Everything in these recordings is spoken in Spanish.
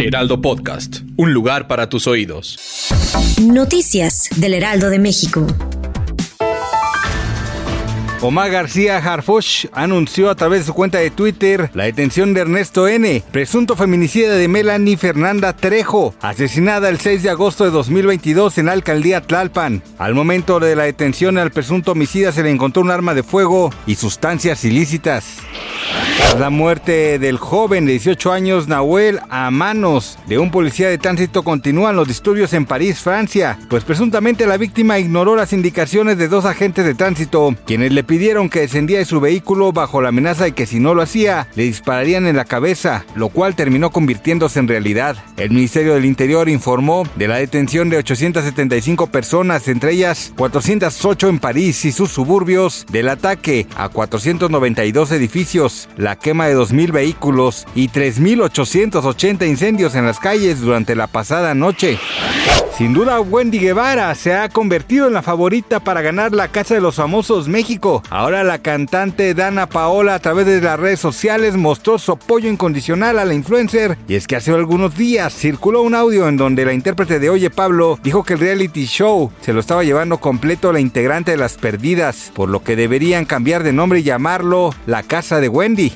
Heraldo Podcast, un lugar para tus oídos. Noticias del Heraldo de México. Omar García Harfush anunció a través de su cuenta de Twitter la detención de Ernesto N., presunto feminicida de Melanie Fernanda Trejo, asesinada el 6 de agosto de 2022 en la alcaldía Tlalpan. Al momento de la detención al presunto homicida se le encontró un arma de fuego y sustancias ilícitas. La muerte del joven de 18 años Nahuel a manos de un policía de tránsito continúan los disturbios en París, Francia, pues presuntamente la víctima ignoró las indicaciones de dos agentes de tránsito, quienes le pidieron que descendía de su vehículo bajo la amenaza de que si no lo hacía, le dispararían en la cabeza, lo cual terminó convirtiéndose en realidad. El Ministerio del Interior informó de la detención de 875 personas, entre ellas 408 en París y sus suburbios, del ataque a 492 edificios, la quema de 2.000 vehículos y 3.880 incendios en las calles durante la pasada noche. Sin duda, Wendy Guevara se ha convertido en la favorita para ganar la Casa de los Famosos México. Ahora la cantante Dana Paola a través de las redes sociales mostró su apoyo incondicional a la influencer. Y es que hace algunos días circuló un audio en donde la intérprete de Oye Pablo dijo que el reality show se lo estaba llevando completo la integrante de Las Perdidas, por lo que deberían cambiar de nombre y llamarlo La Casa de Wendy.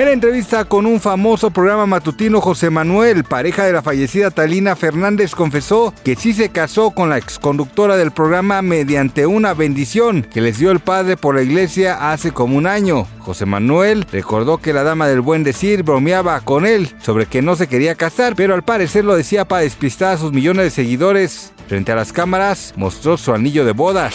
En entrevista con un famoso programa matutino, José Manuel, pareja de la fallecida Talina Fernández, confesó que sí se casó con la exconductora del programa mediante una bendición que les dio el padre por la iglesia hace como un año. José Manuel recordó que la dama del buen decir bromeaba con él sobre que no se quería casar, pero al parecer lo decía para despistar a sus millones de seguidores. Frente a las cámaras mostró su anillo de bodas.